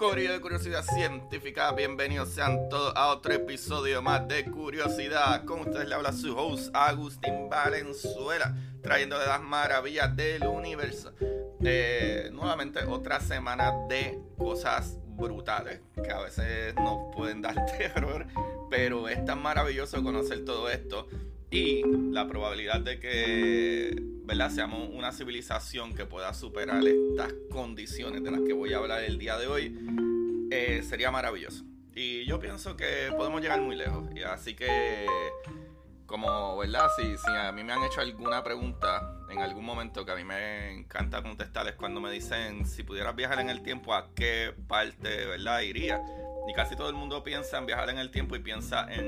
De Curiosidad Científica, bienvenidos sean todos a otro episodio más de Curiosidad. Con ustedes le habla su host Agustín Valenzuela, trayéndole las maravillas del universo. Eh, nuevamente otra semana de cosas brutales que a veces nos pueden dar terror, pero es tan maravilloso conocer todo esto y la probabilidad de que ¿verdad? seamos una civilización que pueda superar estas condiciones de las que voy a hablar el día de hoy eh, sería maravilloso. Y yo pienso que podemos llegar muy lejos. Y así que, como, ¿verdad? Si, si a mí me han hecho alguna pregunta en algún momento que a mí me encanta contestarles cuando me dicen si pudieras viajar en el tiempo, ¿a qué parte, ¿verdad? Iría. Y casi todo el mundo piensa en viajar en el tiempo y piensa en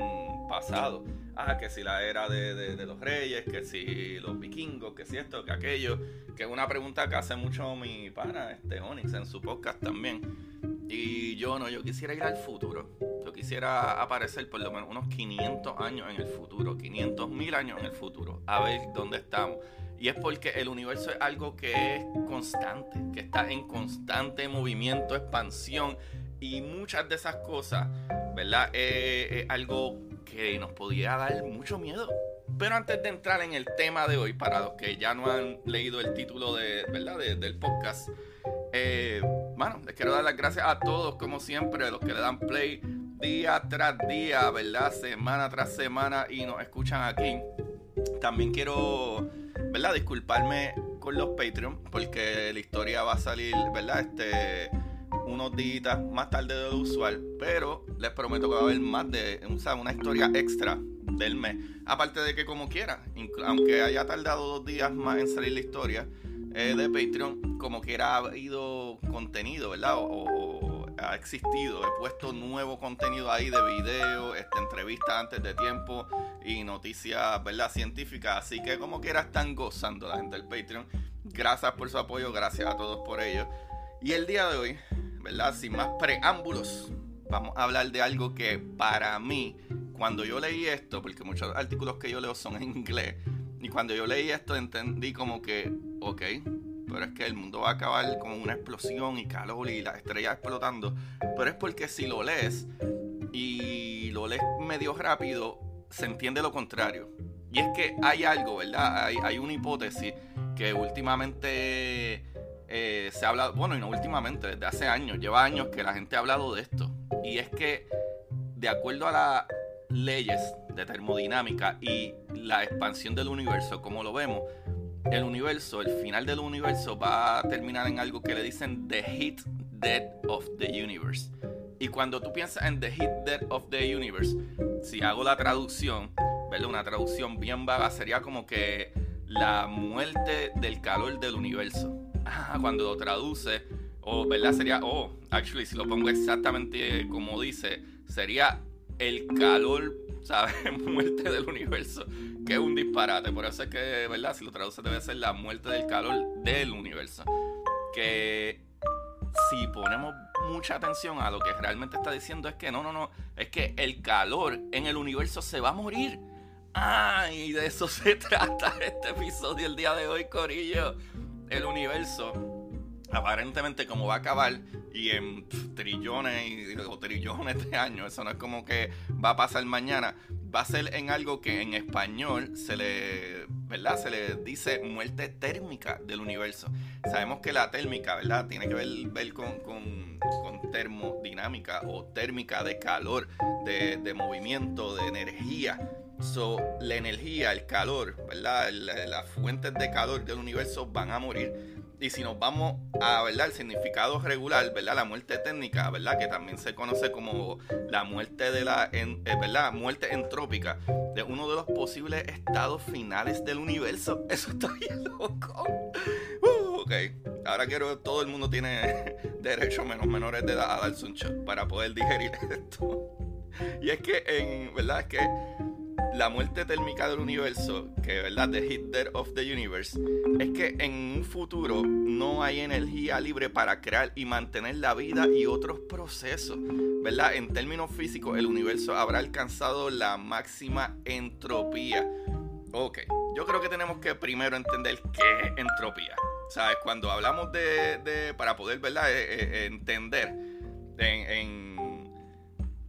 pasado. Ah, que si la era de, de- los reyes, que si los vikingos, que si esto, que aquello. Que es una pregunta que hace mucho mi pana, este Onyx, en su podcast también. Y yo no, yo quisiera ir al futuro. Yo quisiera aparecer por lo menos unos 500 años en el futuro, 500 mil años en el futuro, a ver dónde estamos. Y es porque el universo es algo que es constante, que está en constante movimiento, expansión. Y muchas de esas cosas, ¿verdad? Eh, es algo que nos podría dar mucho miedo. Pero antes de entrar en el tema de hoy, para los que ya no han leído el título de, ¿verdad? de- del podcast, eh, bueno, les quiero dar las gracias a todos, como siempre, los que le dan play día tras día, ¿verdad? Semana tras semana y nos escuchan aquí. También quiero, ¿verdad? Disculparme con los Patreon, porque la historia va a salir, ¿verdad? Este, unos días más tarde de lo usual, pero les prometo que va a haber más de, o sea, una historia extra del mes. Aparte de que como quiera, aunque haya tardado dos días más en salir la historia eh, de Patreon, como quiera ha habido contenido, ¿verdad? O ha existido, he puesto nuevo contenido ahí de video, este, entrevistas antes de tiempo y noticias, ¿verdad? Científicas, así que como quiera están gozando la gente del Patreon. Gracias por su apoyo, gracias a todos por ello. Y el día de hoy, ¿verdad? Sin más preámbulos, vamos a hablar de algo que para mí, cuando yo leí esto, porque muchos artículos que yo leo son en inglés, y cuando yo leí esto entendí como que, ok, pero es que el mundo va a acabar con una explosión y calor y las estrellas explotando, pero es porque si lo lees y lo lees medio rápido, se entiende lo contrario. Y es que hay algo, ¿verdad? Hay, hay una hipótesis que últimamente eh, se ha hablado, bueno, y no últimamente, desde hace años, lleva años que la gente ha hablado de esto. Y es que, de acuerdo a las leyes de termodinámica y la expansión del universo, como lo vemos, el universo, el final del universo va a terminar en algo que le dicen the heat death of the universe. Y cuando tú piensas en the heat death of the universe, si hago la traducción, ¿verdad? Una traducción bien vaga sería como que la muerte del calor del universo. Cuando lo traduce, o ¿verdad? Sería, oh, actually, si lo pongo exactamente como dice, sería el calor, ¿sabes? muerte del universo, que es un disparate. Por eso es que, ¿verdad? Si lo traduce debe ser la muerte del calor del universo. Que si ponemos mucha atención a lo que realmente está diciendo es que no, no, no, es que el calor en el universo se va a morir. Ah, de eso se trata este episodio el día de hoy, Corillo. El universo, aparentemente como va a acabar y en trillones y, o trillones de años, eso no es como que va a pasar mañana, va a ser en algo que en español se le, ¿verdad? Se le dice muerte térmica del universo. Sabemos que la térmica, ¿verdad? Tiene que ver, ver con, con- con termodinámica o térmica de calor, de, de movimiento, de energía. So, la energía, el calor, ¿verdad? las fuentes de calor del universo van a morir. Y si nos vamos a, ¿verdad? El significado regular, ¿verdad? La muerte técnica, ¿verdad? Que también se conoce como la muerte de la, eh, ¿verdad? Muerte entrópica de uno de los posibles estados finales del universo. Eso está bien loco. Uh, ok, ahora quiero, todo el mundo tiene derecho, menos menores de edad, a darse un shot para poder digerir esto. Y es que, en, ¿verdad? Es que la muerte térmica del universo, que verdad, the hit death of the universe, es que en un futuro no hay energía libre para crear y mantener la vida y otros procesos, ¿verdad? En términos físicos, el universo habrá alcanzado la máxima entropía. Ok, yo creo que tenemos que primero entender qué es entropía. ¿Sabes? Cuando hablamos de, para poder, ¿verdad? Eh, eh, entender en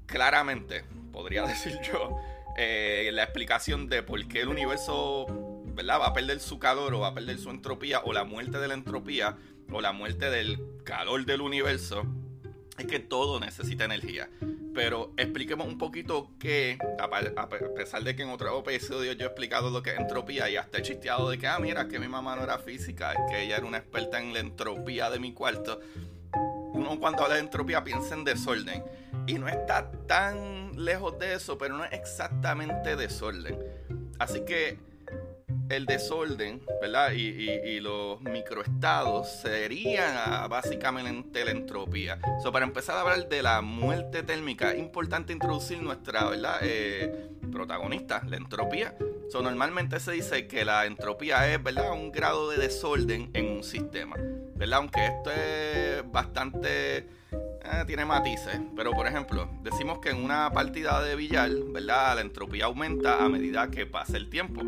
claramente, podría decir yo, eh, la explicación de por qué el universo ¿verdad? va a perder su calor o va a perder su entropía o la muerte de la entropía o la muerte del calor del universo es que todo necesita energía. Pero expliquemos un poquito que, a pesar de que en otro episodio yo he explicado lo que es entropía y hasta he chisteado de que, ah, mira, que mi mamá no era física, es que ella era una experta en la entropía de mi cuarto. Uno cuando habla de entropía piensa en desorden. Y no está tan lejos de eso, pero no es exactamente desorden. Así que el desorden, ¿verdad? Y, los microestados serían ah, básicamente la entropía. So, para empezar a hablar de la muerte térmica, es importante introducir nuestra, ¿verdad? Eh, protagonista, la entropía. So, normalmente se dice que la entropía es, ¿verdad? Un grado de desorden en un sistema, ¿verdad? Aunque esto es bastante eh, tiene matices, pero por ejemplo, decimos que en una partida de billar, ¿verdad? La entropía aumenta a medida que pasa el tiempo,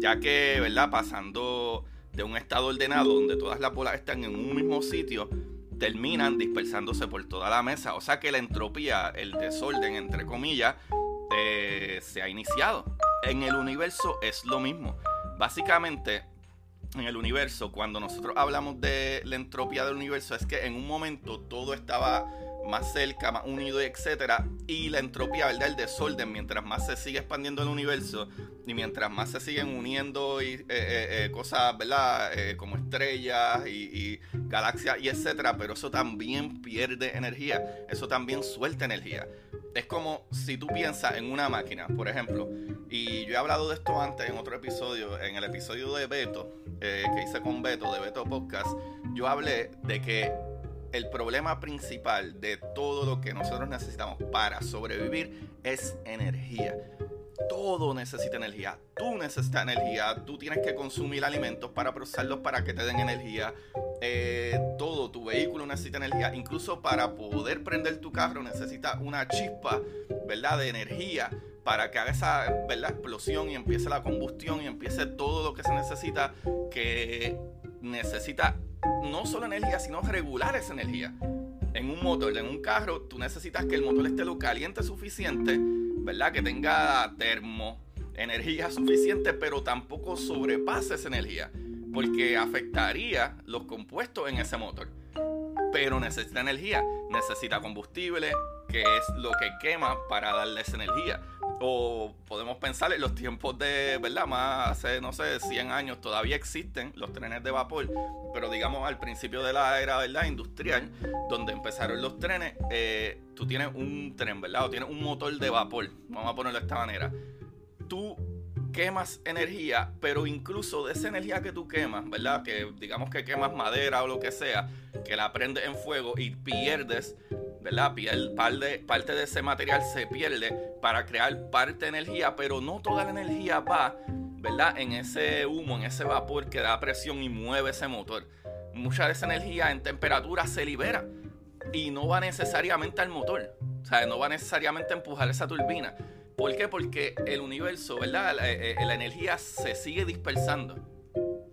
ya que, ¿verdad? Pasando de un estado ordenado donde todas las bolas están en un mismo sitio, terminan dispersándose por toda la mesa. O sea que la entropía, el desorden, entre comillas, eh, se ha iniciado. En el universo es lo mismo. Básicamente, en el universo, cuando nosotros hablamos de la entropía del universo, es que en un momento todo estaba más cerca, más unido, etcétera, y la entropía, ¿verdad? El desorden, mientras más se sigue expandiendo el universo y mientras más se siguen uniendo y, eh, eh, eh, cosas, ¿verdad? como estrellas y, y, galaxias y etcétera, pero eso también pierde energía, eso también suelta energía. Es como si tú piensas en una máquina, por ejemplo, y yo he hablado de esto antes en otro episodio, en el episodio de Beto, que hice con Beto, de Beto Podcast, yo hablé de que el problema principal de todo lo que nosotros necesitamos para sobrevivir es energía. Todo necesita energía. Tú necesitas energía. Tú tienes que consumir alimentos para procesarlos para que te den energía. Eh, todo, tu vehículo necesita energía. Incluso para poder prender tu carro necesita una chispa, ¿verdad? De energía para que haga esa ¿verdad? explosión y empiece la combustión y empiece todo lo que se necesita que necesita no solo energía, sino regular esa energía. En un motor, en un carro, tú necesitas que el motor esté lo caliente suficiente, ¿verdad? Que tenga termo, energía suficiente, pero tampoco sobrepase esa energía, porque afectaría los compuestos en ese motor. Pero necesita energía, necesita combustible, que es lo que quema para darle esa energía. O podemos pensar en los tiempos de, ¿verdad? Más hace, no sé, 100 años todavía existen los trenes de vapor, pero digamos al principio de la era, ¿verdad? Industrial, donde empezaron los trenes, eh, tú tienes un tren, ¿verdad? O tienes un motor de vapor, vamos a ponerlo de esta manera. Tú quemas energía, pero incluso de esa energía que tú quemas, ¿verdad? Que digamos que quemas madera o lo que sea, que la prendes en fuego y pierdes ¿verdad? Parte, de ese material se pierde para crear parte de energía, pero no toda la energía va, ¿verdad? En ese humo, en ese vapor que da presión y mueve ese motor. Mucha de esa energía en temperatura se libera y no va necesariamente al motor, o sea, no va necesariamente a empujar esa turbina. ¿Por qué? Porque el universo, ¿verdad? la eh, eh, energía se sigue dispersando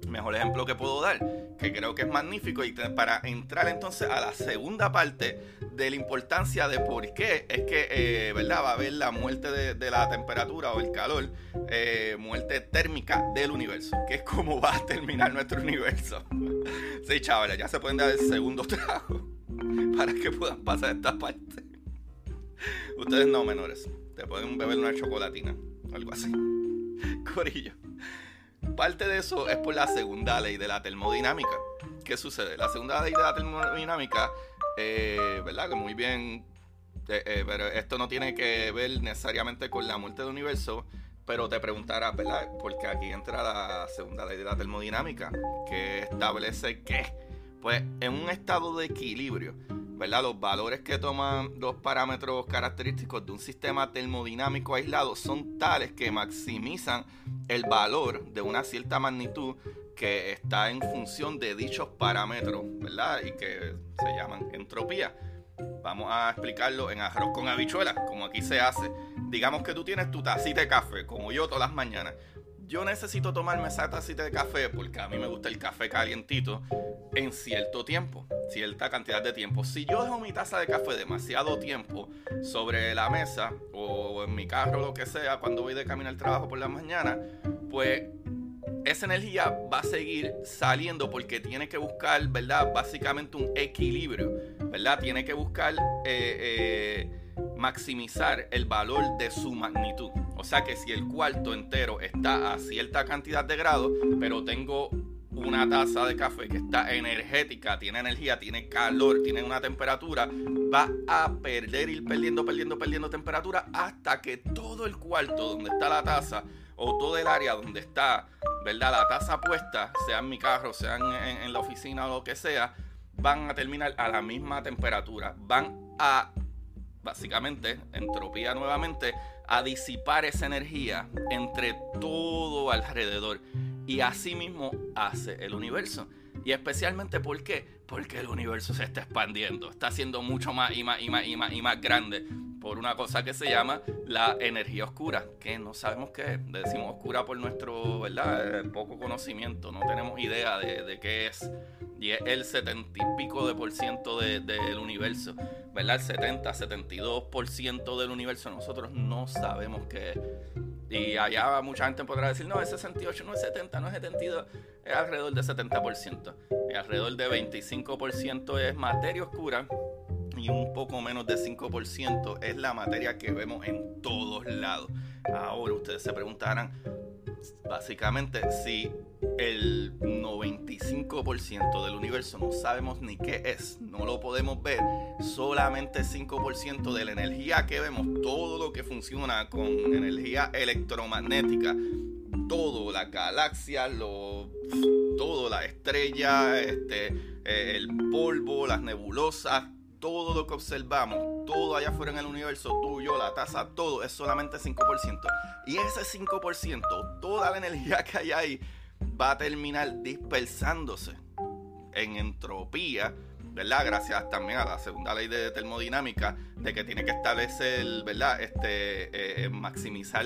mejor ejemplo que puedo dar, que creo que es magnífico, y para entrar entonces a la segunda parte de la importancia de por qué es que, eh, ¿verdad? Va a haber la muerte de, la temperatura o el calor, eh, muerte térmica del universo, que es como va a terminar nuestro universo. sí, chavales, ya se pueden dar el segundo trago para que puedan pasar esta parte. Ustedes no, menores, te pueden beber una chocolatina. algo así. Corillo. Parte de eso es por la segunda ley de la termodinámica. ¿Qué sucede? La segunda ley de la termodinámica, eh, ¿verdad? Que muy bien, eh, eh, pero esto no tiene que ver necesariamente con la muerte del universo, pero te preguntarás, ¿verdad? Porque aquí entra la segunda ley de la termodinámica, que establece que, pues, en un estado de equilibrio, Los valores que toman los parámetros característicos de un sistema termodinámico aislado son tales que maximizan el valor de una cierta magnitud que está en función de dichos parámetros, ¿verdad? Y que se llaman entropía. Vamos a explicarlo en arroz con habichuelas, como aquí se hace. Digamos que tú tienes tu tacita de café, como yo todas las mañanas yo necesito tomarme esa tacita de café porque a mí me gusta el café calientito en cierto tiempo, cierta cantidad de tiempo. Si yo dejo mi taza de café demasiado tiempo sobre la mesa o en mi carro, lo que sea, cuando voy de camino al trabajo por la mañana, pues esa energía va a seguir saliendo porque tiene que buscar, ¿verdad? Básicamente un equilibrio, ¿verdad? Tiene que buscar eh, eh, maximizar el valor de su magnitud. O sea que si el cuarto entero está a cierta cantidad de grados, pero tengo una taza de café que está energética, tiene energía, tiene calor, tiene una temperatura, va a perder, ir perdiendo, perdiendo, perdiendo temperatura hasta que todo el cuarto donde está la taza o todo el área donde está, ¿verdad? La taza puesta, sea en mi carro, sea en, en la oficina o lo que sea, van a terminar a la misma temperatura. Van a básicamente, entropía nuevamente, a disipar esa energía entre todo alrededor. Y así mismo hace el universo. Y especialmente ¿por qué? Porque el universo se está expandiendo, está siendo mucho más y más y más y más y más grande por una cosa que se llama la energía oscura, que no sabemos qué es. Decimos oscura por nuestro ¿verdad? Eh, poco conocimiento, no tenemos idea de, de qué es y es el 70 y pico de por ciento del universo, ¿verdad? El 70, 72 por ciento del universo nosotros no sabemos qué es. Y allá mucha gente podrá decir, no, es 68, no es 70, no es 72, es alrededor de 70%. Y alrededor de 25% es materia oscura y un poco menos de 5% es la materia que vemos en todos lados. Ahora ustedes se preguntarán, básicamente, si el 95% del universo no sabemos ni qué es, no lo podemos ver, solamente 5% de la energía que vemos, todo lo que funciona con energía electromagnética, todo, la galaxia, lo, todo, la estrella, este, eh, el polvo, las nebulosas, todo lo que observamos, todo allá afuera en el universo, tuyo, la taza, todo es solamente 5%. Y ese 5%, toda la energía que hay ahí, va a terminar dispersándose en entropía, ¿verdad? Gracias también a la segunda ley de termodinámica, de que tiene que establecer, ¿verdad? Este, eh, maximizar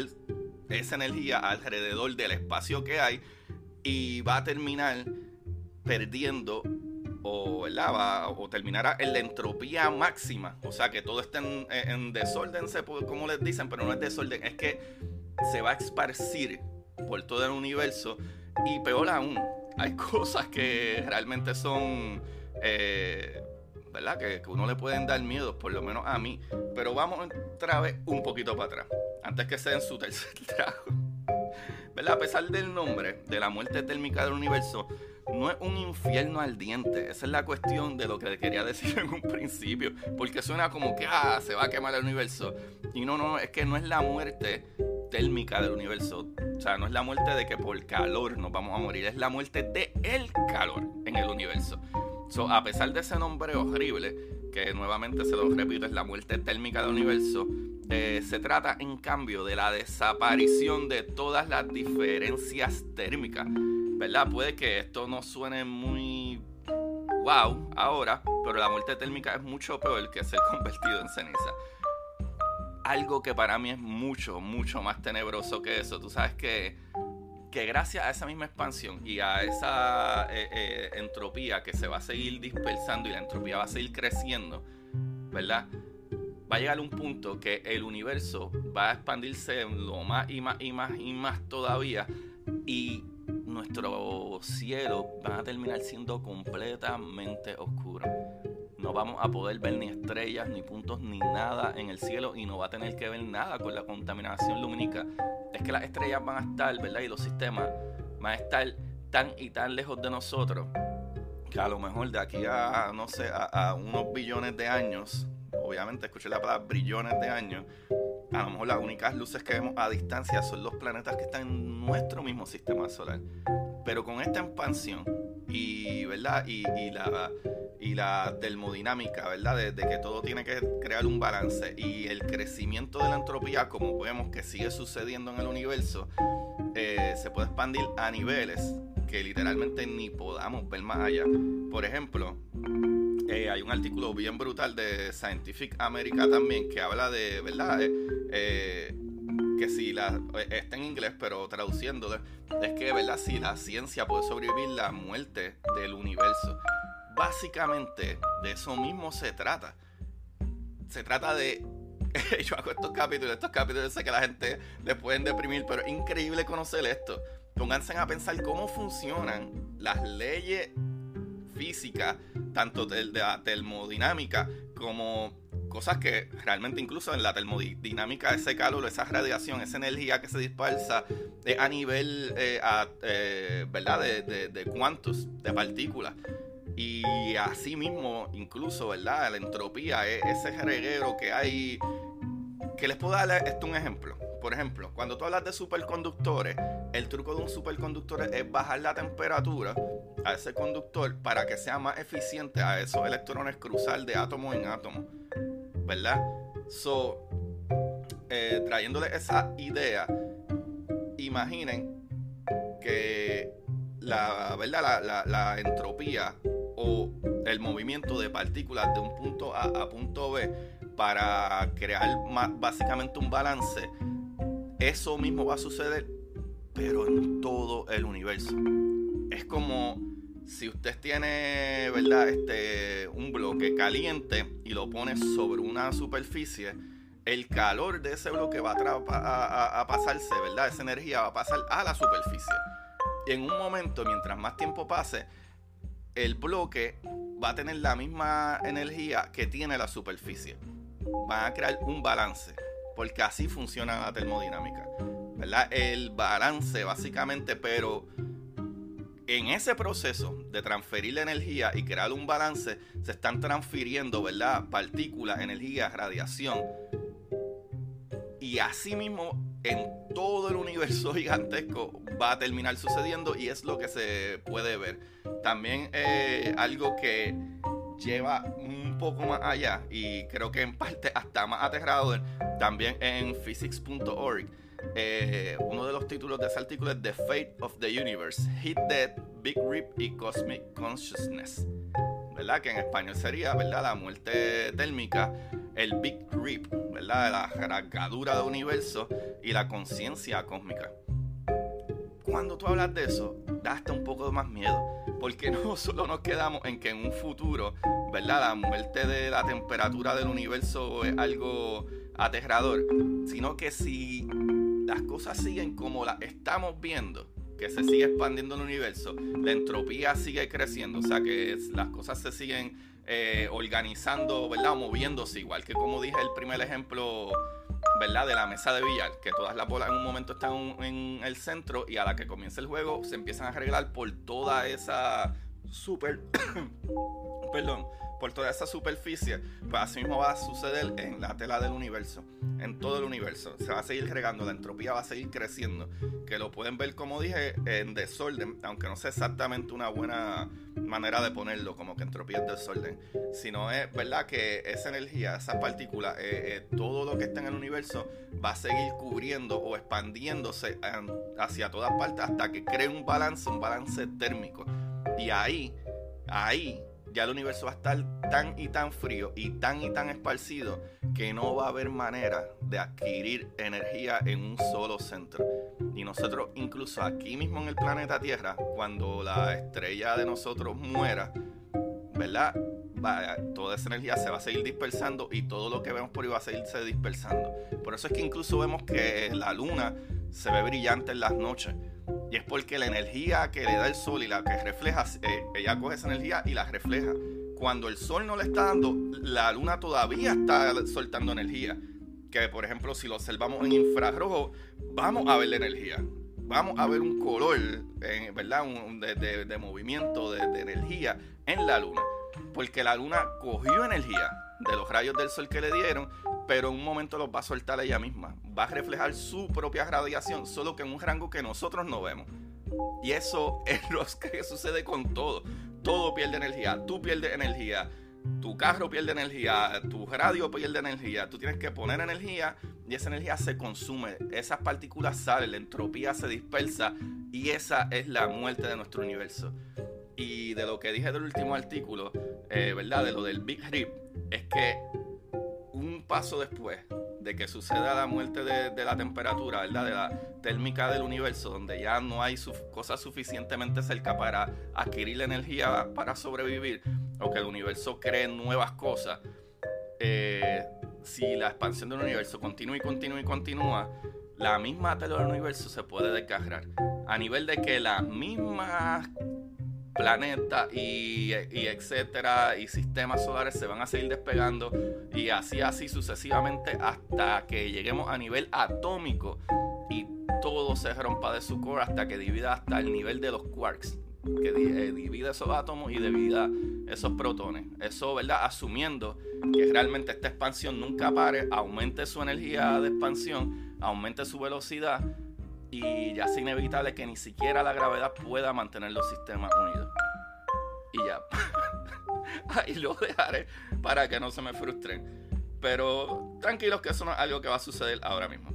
esa energía alrededor del espacio que hay y va a terminar perdiendo o, ¿verdad? o terminará en la entropía máxima. O sea, que todo esté en, en desorden, como les dicen, pero no es desorden, es que se va a esparcir por todo el universo y peor aún, hay cosas que realmente son, eh, ¿verdad? Que, que, uno le pueden dar miedo, por lo menos a mí. Pero vamos otra vez un poquito para atrás, antes que sea en su tercer trago. ¿Verdad? A pesar del nombre de la muerte térmica del universo, no es un infierno ardiente. Esa es la cuestión de lo que quería decir en un principio. Porque suena como que ah, se va a quemar el universo. Y no, no, es que no es la muerte térmica del universo. O sea, no es la muerte de que por calor nos vamos a morir, es la muerte de el calor en el universo. So, a pesar de ese nombre horrible, que nuevamente se lo repito, es la muerte térmica del universo, eh, se trata en cambio de la desaparición de todas las diferencias térmicas. ¿Verdad? Puede que esto no suene muy wow ahora, pero la muerte térmica es mucho peor que ser convertido en ceniza algo que para mí es mucho, mucho más tenebroso que eso. Tú sabes que, que gracias a esa misma expansión y a esa eh, eh, entropía que se va a seguir dispersando y la entropía va a seguir creciendo, ¿verdad? Va a llegar un punto que el universo va a expandirse lo más y más y más y más todavía y nuestro cielo va a terminar siendo completamente oscuro no vamos a poder ver ni estrellas, ni puntos, ni nada en el cielo y no va a tener que ver nada con la contaminación lumínica. Es es que las estrellas van a estar, ¿verdad? Y los sistemas van a estar tan y tan lejos de nosotros que a lo mejor de aquí a, no sé, a, unos billones de años, obviamente escuché la palabra billones de años, a lo mejor las únicas luces que vemos a distancia son los planetas que están en nuestro mismo sistema solar. Pero con esta expansión y, ¿verdad? Y, la, y la termodinámica, ¿verdad? De, que todo tiene que crear un balance y el crecimiento de la entropía, como vemos que sigue sucediendo en el universo, eh, se puede expandir a niveles que literalmente ni podamos ver más allá. Por ejemplo, eh, hay un artículo bien brutal de Scientific America también que habla de, ¿verdad? Eh, eh, que si la está en inglés, pero traduciéndolo, es que, ¿verdad? Si la ciencia puede sobrevivir la muerte del universo. Básicamente, de eso mismo se trata. Se trata de yo hago estos capítulos, estos capítulos sé que la gente les pueden deprimir, pero es increíble conocer esto pónganse a pensar cómo funcionan las leyes físicas, tanto de, la termodinámica como cosas que realmente incluso en la termodinámica ese calor, esa radiación, esa energía que se dispersa a nivel eh, eh, ¿verdad? De, de, cuantos, de partículas. Y así mismo, incluso, ¿verdad? La entropía, ese reguero que hay. Que les puedo dar esto un ejemplo. Por ejemplo, cuando tú hablas de superconductores, el truco de un superconductor es bajar la temperatura a ese conductor para que sea más eficiente a esos electrones cruzar de átomo en átomo. ¿Verdad? So, eh, trayéndole esa idea, imaginen que la, ¿verdad? La, entropía o el movimiento de partículas de un punto A a punto B para crear básicamente un balance eso mismo va a suceder, pero en todo el universo. Es como si usted tiene, ¿verdad? Este, un bloque caliente y lo pone sobre una superficie, el calor de ese bloque va a, a, pasarse, ¿verdad? Esa energía va a pasar a la superficie. Y en un momento, mientras más tiempo pase, el bloque va a tener la misma energía que tiene la superficie. Van a crear un balance porque así funciona la termodinámica. ¿verdad? El balance básicamente, pero en ese proceso de transferir la energía y crear un balance, se están transfiriendo, ¿verdad? Partículas, energía, radiación. Y así mismo en todo el universo gigantesco va a terminar sucediendo y es lo que se puede ver. También eh, algo que lleva poco más allá y creo que en parte hasta más aterrador también en physics.org. Eh, uno de los títulos de ese artículo es The Fate of the Universe, Hit Death, Big Rip y Cosmic Consciousness. ¿Verdad? Que en español sería, ¿verdad? La muerte térmica, el Big Rip, ¿verdad? La rasgadura del universo y la conciencia cósmica. Cuando tú hablas de eso, da hasta un poco más miedo, porque no solo nos quedamos en que en un futuro, ¿verdad? La muerte de la temperatura del universo es algo aterrador, sino que si las cosas siguen como las estamos viendo, que se sigue expandiendo el universo, la entropía sigue creciendo, o sea que las cosas se siguen eh, organizando, ¿verdad? moviéndose, igual que como dije el primer ejemplo, ¿verdad? De la mesa de billar, que todas las bolas en un momento están en el centro y a la que comienza el juego se empiezan a arreglar por toda esa super, perdón, por toda esa superficie, pues así mismo va a suceder en la tela del universo, en todo el universo. Se va a seguir regando, la entropía va a seguir creciendo, que lo pueden ver, como dije, en desorden, aunque no sea exactamente una buena manera de ponerlo, como que entropía es desorden, sino es verdad que esa energía, esa partícula, eh, eh, todo lo que está en el universo va a seguir cubriendo o expandiéndose hacia todas partes hasta que cree un balance, un balance térmico. Y ahí, ahí ya el universo va a estar tan y tan frío y tan y tan esparcido que no va a haber manera de adquirir energía en un solo centro. Y nosotros, incluso aquí mismo en el planeta Tierra, cuando la estrella de nosotros muera, ¿verdad? toda esa energía se va a seguir dispersando y todo lo que vemos por ahí va a seguirse dispersando. Por eso es que incluso vemos que la luna se ve brillante en las noches y es porque la energía que le da el sol y la que refleja, eh, ella coge esa energía y la refleja. Cuando el sol no le está dando, la luna todavía está soltando energía. que por ejemplo si lo observamos en infrarrojo, vamos a ver la energía. Vamos a ver un color, ¿verdad? de, movimiento, de, de energía en la luna. Porque la luna cogió energía de los rayos del sol que le dieron, pero en un momento los va a soltar ella misma. Va a reflejar su propia radiación, solo que en un rango que nosotros no vemos. Y eso es lo que sucede con todo. Todo pierde energía. Tú pierdes energía. Tu carro pierde energía. Tu radio pierde energía. Tú tienes que poner energía y esa energía se consume. Esas partículas salen, la entropía se dispersa y esa es la muerte de nuestro universo. Y de lo que dije del último artículo, eh, ¿verdad? De lo del Big Rip, es que un paso después de que suceda la muerte de, la temperatura, ¿verdad? De la térmica del universo, donde ya no hay cosas suficientemente cerca para adquirir la energía para sobrevivir, o que el universo cree nuevas cosas, eh, si la expansión del universo continúa y continúa y continúa, la misma tela del universo se puede desgarrar. A nivel de que las mismas planetas y, etcétera y sistemas solares se van a seguir despegando y así así sucesivamente hasta que lleguemos a nivel atómico y todo se rompa de su core hasta que divida hasta el nivel de los quarks que eh, divide esos átomos y divida esos protones. Eso verdad asumiendo que realmente esta expansión nunca pare aumente su energía de expansión aumente su velocidad y ya es inevitable que ni siquiera la gravedad pueda mantener los sistemas unidos. Y ya. Ahí lo dejaré para que no se me frustren. Pero tranquilos que eso no es algo que va a suceder ahora mismo.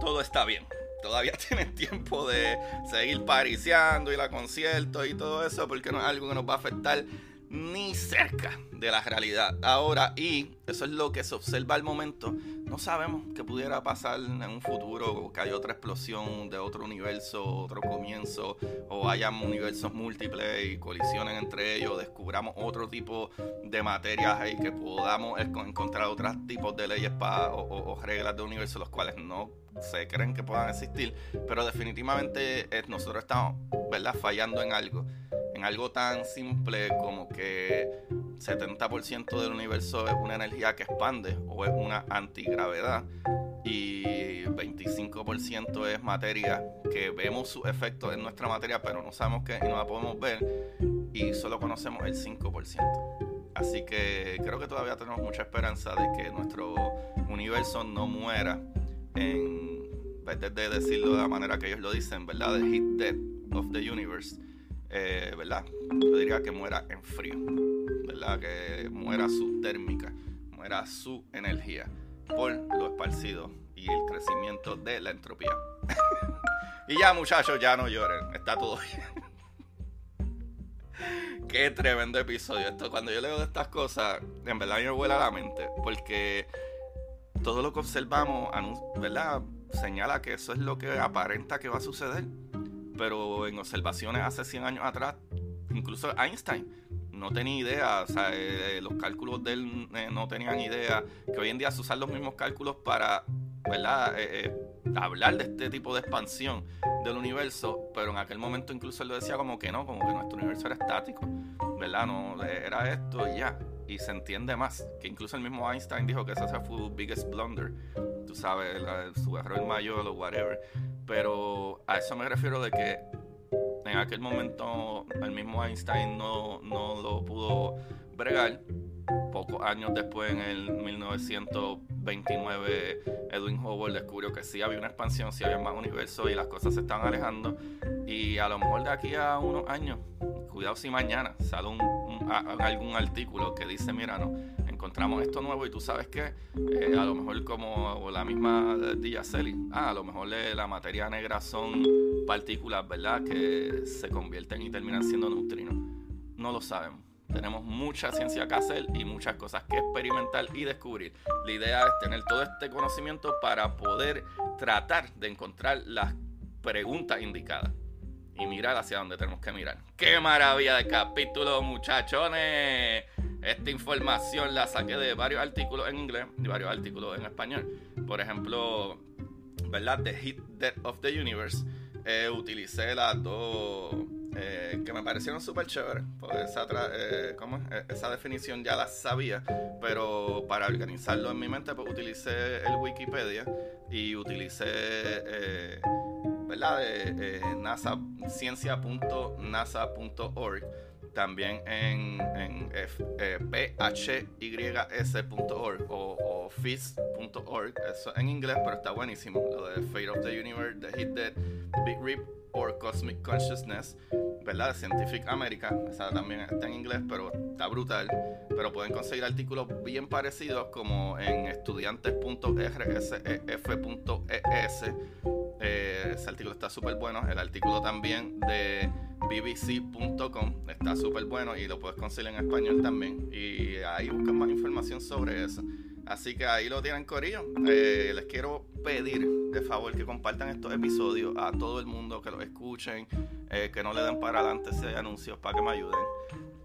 Todo está bien. Todavía tienen tiempo de seguir pariciando y la concierto y todo eso porque no es algo que nos va a afectar ni cerca de la realidad. Ahora, y eso es lo que se observa al momento, no sabemos qué pudiera pasar en un futuro, que haya otra explosión de otro universo, otro comienzo, o haya universos múltiples y colisionen entre ellos, descubramos otro tipo de materias y que podamos encontrar otros tipos de leyes o, reglas de universo los cuales no se creen que puedan existir, pero definitivamente eh, nosotros estamos ¿verdad? fallando en algo en algo tan simple como que 70% del universo es una energía que expande o es una antigravedad y 25% es materia que vemos su efecto en nuestra materia pero no sabemos qué y no la podemos ver y solo conocemos el 5%. Así que creo que todavía tenemos mucha esperanza de que nuestro universo no muera en vez de decirlo de la manera que ellos lo dicen, ¿verdad? The heat death of the universe eh, ¿verdad? Yo diría que muera en frío, ¿verdad? Que muera su térmica, muera su energía por lo esparcido y el crecimiento de la entropía. y ya muchachos, ya no lloren, está todo bien. Qué tremendo episodio. Esto, cuando yo leo de estas cosas, en verdad me vuela la mente. Porque todo lo que observamos, ¿verdad? Señala que eso es lo que aparenta que va a suceder pero en observaciones hace 100 años atrás, incluso Einstein no tenía idea, o sea, eh, los cálculos de él eh, no tenían idea, que hoy en día se usan los mismos cálculos para, ¿verdad? Eh, hablar de este tipo de expansión del universo, pero en aquel momento incluso él lo decía como que no, como que nuestro universo era estático, ¿verdad? No, era esto y ya, y se entiende más, que incluso el mismo Einstein dijo que ese fue su biggest blunder, tú sabes, su error mayor o whatever. Pero a eso me refiero de que en aquel momento el mismo Einstein no, no lo pudo bregar. Pocos años después, en el 1929, Edwin Hubble descubrió que sí había una expansión, sí había más universo y las cosas se están alejando. Y a lo mejor de aquí a unos años, cuidado si mañana sale algún artículo que dice, mira, no, encontramos esto nuevo y tú sabes que eh, a lo mejor como la misma Diaceli, ah, a lo mejor la materia negra son partículas, ¿verdad? Que se convierten y terminan siendo neutrinos. No lo sabemos. Tenemos mucha ciencia que hacer y muchas cosas que experimentar y descubrir. La idea es tener todo este conocimiento para poder tratar de encontrar las preguntas indicadas y mirar hacia dónde tenemos que mirar. ¡Qué maravilla de capítulo, muchachones! Esta información la saqué de varios artículos en inglés y varios artículos en español. Por ejemplo, ¿verdad? The Heat Death of the Universe. Eh, utilicé las dos eh, que me parecieron súper chéveres. Pues esa, eh, e, esa definición ya la sabía, pero para organizarlo en mi mente, pues utilicé el Wikipedia y utilicé, eh, ¿verdad? De, NASA, ciencia.nasa.org también en, en phys.org o, o FIS.org, eso en inglés, pero está buenísimo. Lo de Fate of the Universe, The Hit Dead, Big Rip or Cosmic Consciousness, ¿verdad? Scientific America, esa también está en inglés, pero está brutal. Pero pueden conseguir artículos bien parecidos como en estudiantes.rsef.es. Eh, ese artículo está súper bueno. El artículo también de bbc.com está súper bueno y lo puedes conseguir en español también. Y ahí buscan más información sobre eso. Así que ahí lo tienen, Corillo. Eh, les quiero pedir de favor que compartan estos episodios a todo el mundo, que los escuchen, eh, que no le den para adelante ese anuncios para que me ayuden.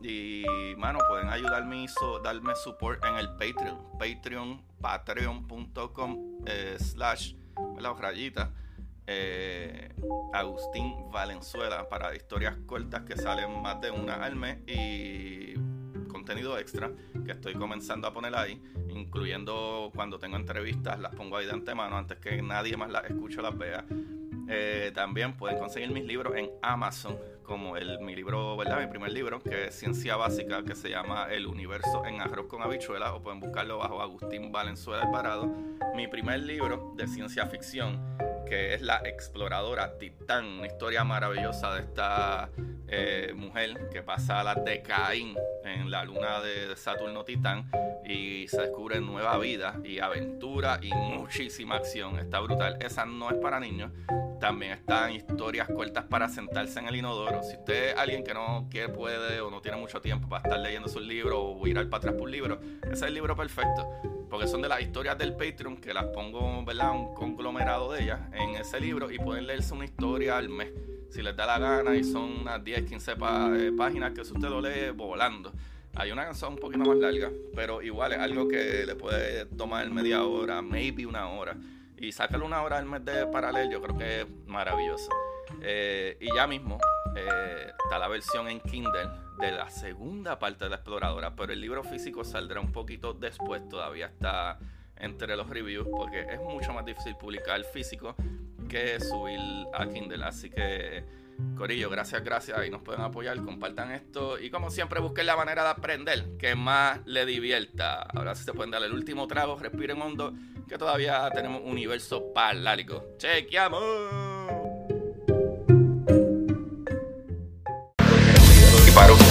Y, mano, pueden ayudarme y darme support en el Patreon. Patreon, patreon.com eh, slash, la rayita. Agustín Valenzuela para historias cortas que salen más de una al mes y contenido extra que estoy comenzando a poner ahí, incluyendo cuando tengo entrevistas, las pongo ahí de antemano antes que nadie más las escuche o las vea. Eh, también pueden conseguir mis libros en Amazon, como el, mi libro, ¿verdad? Mi primer libro, que es Ciencia Básica, que se llama El Universo en Arroz con Habichuelas, o pueden buscarlo bajo Agustín Valenzuela Alvarado. Mi primer libro de ciencia ficción, que es La Exploradora Titán, una historia maravillosa de esta eh, mujer que pasa a la de Caín en la luna de Saturno Titán y se descubre nueva vida y aventura y muchísima acción. Está brutal. Esa no es para niños. También están historias cortas para sentarse en el inodoro. Si usted es alguien que no quiere, puede o no tiene mucho tiempo para estar leyendo sus libros o ir al para atrás por un libro, ese es el libro perfecto. Porque son de las historias del Patreon que las pongo, ¿verdad? Un conglomerado de ellas en ese libro y pueden leerse una historia al mes si les da la gana y son unas 10, 15 eh, páginas que usted lo lee volando. Hay una canción un poquito más larga, pero igual es algo que le puede tomar media hora, maybe una hora. Y sácalo una hora al mes de paralelo, yo creo que es maravilloso. Eh, y ya mismo eh, está la versión en Kindle de la segunda parte de la exploradora, pero el libro físico saldrá un poquito después, todavía está entre los reviews, porque es mucho más difícil publicar el físico que subir a Kindle. Así que, Corillo, gracias, gracias. Y nos pueden apoyar, compartan esto. Y como siempre, busquen la manera de aprender que más le divierta. Ahora sí se pueden dar el último trago, respiren hondo, que todavía tenemos un universo palálico. ¡Chequeamos!